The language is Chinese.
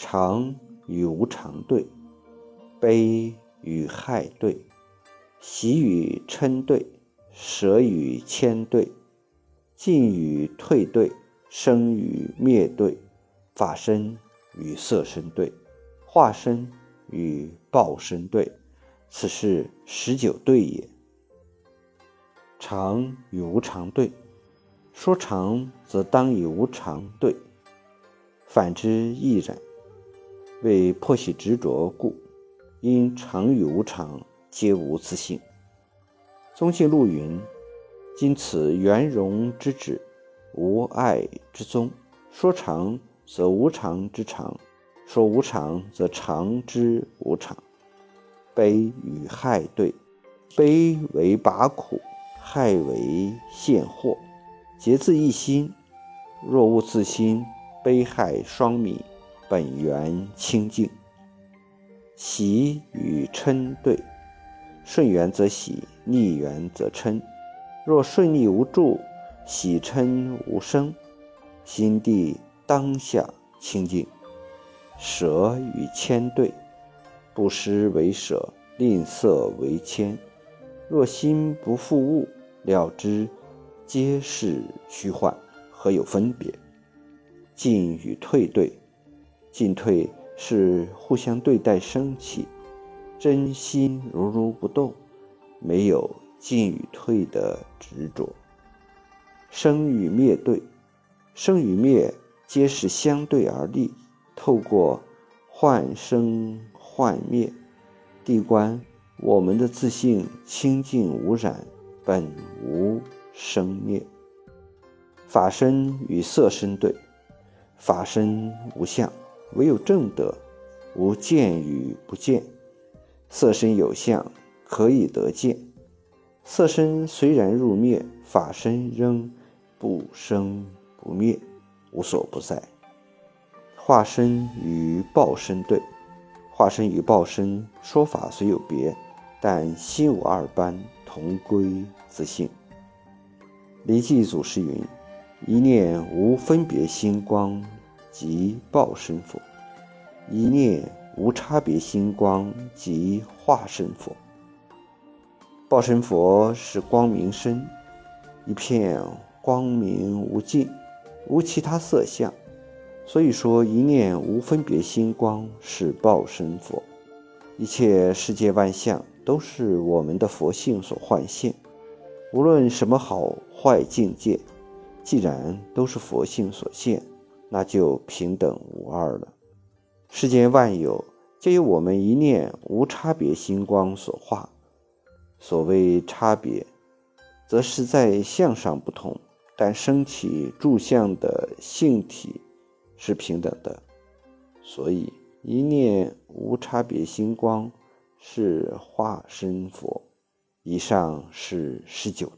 常与无常对，悲与害对，喜与嗔对，舍与谦对，进与退对，生与灭对，法身与色身对，化身与报身对，此是十九对也。常与无常对。说常则当以无常对，反之亦然。为破喜执着故，因常与无常皆无自性。宗信录云：“今此圆融之旨，无爱之宗。说常则无常之常，说无常则常之无常。悲与害对，悲为拔苦，害为现祸。”皆自一心，若无自心，悲害双泯，本源清净。喜与嗔对，顺缘则喜，逆缘则嗔。若顺逆无助，喜嗔无生，心地当下清净。舍与谦对，不施为舍，吝啬为谦。若心不负物，了之。皆是虚幻，何有分别？进与退对，进退是互相对待升起，真心如如不动，没有进与退的执着。生与灭对，生与灭皆是相对而立，透过幻生幻灭，地观我们的自信清净无染，本无。生灭，法身与色身对，法身无相，唯有正德，无见与不见；色身有相，可以得见。色身虽然入灭，法身仍不生不灭，无所不在。化身与报身对，化身与报身说法虽有别，但心无二般，同归自性。离记祖师云：“一念无分别心光，即报身佛；一念无差别心光，即化身佛。报身佛是光明身，一片光明无尽，无其他色相。所以说，一念无分别心光是报身佛。一切世界万象都是我们的佛性所幻现。”无论什么好坏境界，既然都是佛性所现，那就平等无二了。世间万有皆由我们一念无差别星光所化。所谓差别，则是在相上不同，但升起住相的性体是平等的。所以一念无差别星光是化身佛。以上是十九。